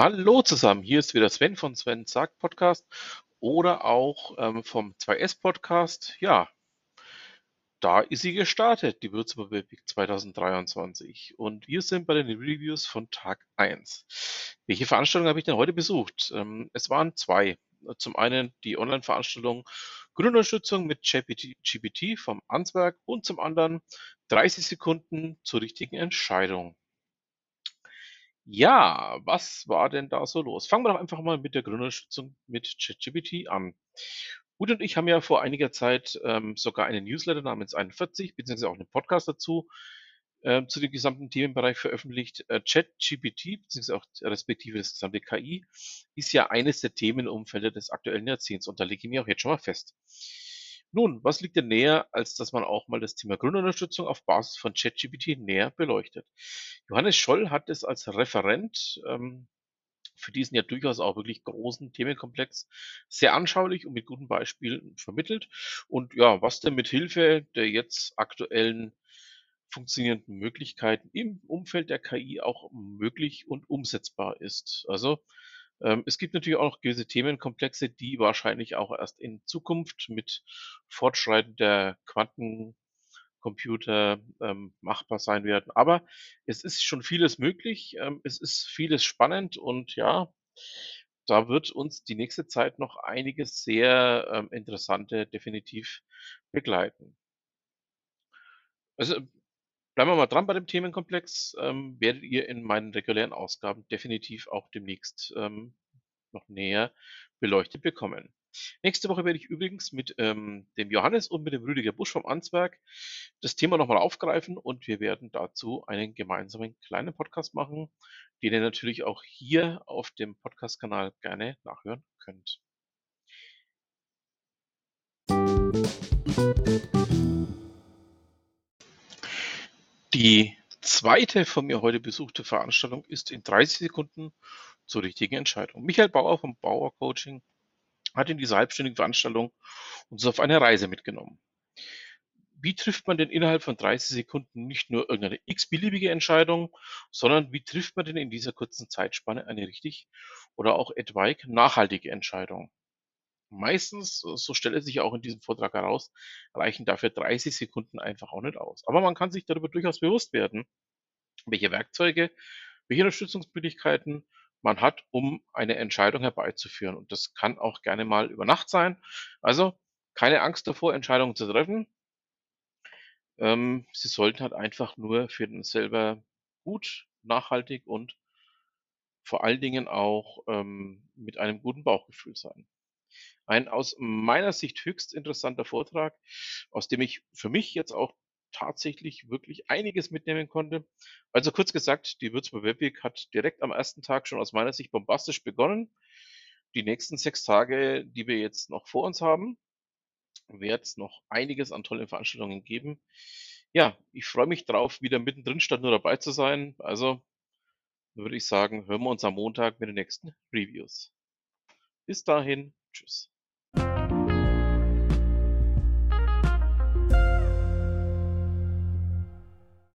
Hallo zusammen, hier ist wieder Sven von Sven sagt Podcast oder auch ähm, vom 2S Podcast. Ja, da ist sie gestartet, die Würzburg Week 2023. Und wir sind bei den Reviews von Tag 1. Welche Veranstaltung habe ich denn heute besucht? Ähm, es waren zwei. Zum einen die Online-Veranstaltung Grundunterstützung mit GPT vom Answerk und zum anderen 30 Sekunden zur richtigen Entscheidung. Ja, was war denn da so los? Fangen wir doch einfach mal mit der Gründerstützung mit ChatGPT an. Gut und ich haben ja vor einiger Zeit ähm, sogar einen Newsletter namens 41, beziehungsweise auch einen Podcast dazu, äh, zu dem gesamten Themenbereich veröffentlicht. Äh, ChatGPT, beziehungsweise auch respektive das gesamte KI, ist ja eines der Themenumfelder des aktuellen Jahrzehnts und da lege ich mir auch jetzt schon mal fest. Nun, was liegt denn näher, als dass man auch mal das Thema Grundunterstützung auf Basis von ChatGPT näher beleuchtet? Johannes Scholl hat es als Referent ähm, für diesen ja durchaus auch wirklich großen Themenkomplex sehr anschaulich und mit guten Beispielen vermittelt. Und ja, was denn mit Hilfe der jetzt aktuellen funktionierenden Möglichkeiten im Umfeld der KI auch möglich und umsetzbar ist. Also es gibt natürlich auch gewisse Themenkomplexe, die wahrscheinlich auch erst in Zukunft mit fortschreitender Quantencomputer ähm, machbar sein werden. Aber es ist schon vieles möglich, ähm, es ist vieles spannend und ja, da wird uns die nächste Zeit noch einiges sehr ähm, Interessante definitiv begleiten. Also Bleiben wir mal dran bei dem Themenkomplex. Ähm, werdet ihr in meinen regulären Ausgaben definitiv auch demnächst ähm, noch näher beleuchtet bekommen. Nächste Woche werde ich übrigens mit ähm, dem Johannes und mit dem Rüdiger Busch vom Answerk das Thema nochmal aufgreifen und wir werden dazu einen gemeinsamen kleinen Podcast machen, den ihr natürlich auch hier auf dem Podcast-Kanal gerne nachhören könnt. Die zweite von mir heute besuchte Veranstaltung ist in 30 Sekunden zur richtigen Entscheidung. Michael Bauer vom Bauer Coaching hat in dieser halbstündigen Veranstaltung uns auf eine Reise mitgenommen. Wie trifft man denn innerhalb von 30 Sekunden nicht nur irgendeine x-beliebige Entscheidung, sondern wie trifft man denn in dieser kurzen Zeitspanne eine richtig oder auch etwaig nachhaltige Entscheidung? Meistens, so stellt es sich auch in diesem Vortrag heraus, reichen dafür 30 Sekunden einfach auch nicht aus. Aber man kann sich darüber durchaus bewusst werden, welche Werkzeuge, welche Unterstützungsmöglichkeiten man hat, um eine Entscheidung herbeizuführen. Und das kann auch gerne mal über Nacht sein. Also keine Angst davor, Entscheidungen zu treffen. Ähm, sie sollten halt einfach nur für den selber gut, nachhaltig und vor allen Dingen auch ähm, mit einem guten Bauchgefühl sein. Ein aus meiner Sicht höchst interessanter Vortrag, aus dem ich für mich jetzt auch tatsächlich wirklich einiges mitnehmen konnte. Also kurz gesagt, die Würzburg Webweek hat direkt am ersten Tag schon aus meiner Sicht bombastisch begonnen. Die nächsten sechs Tage, die wir jetzt noch vor uns haben, wird es noch einiges an tollen Veranstaltungen geben. Ja, ich freue mich drauf, wieder mittendrin statt nur dabei zu sein. Also würde ich sagen, hören wir uns am Montag mit den nächsten Reviews. Bis dahin, tschüss.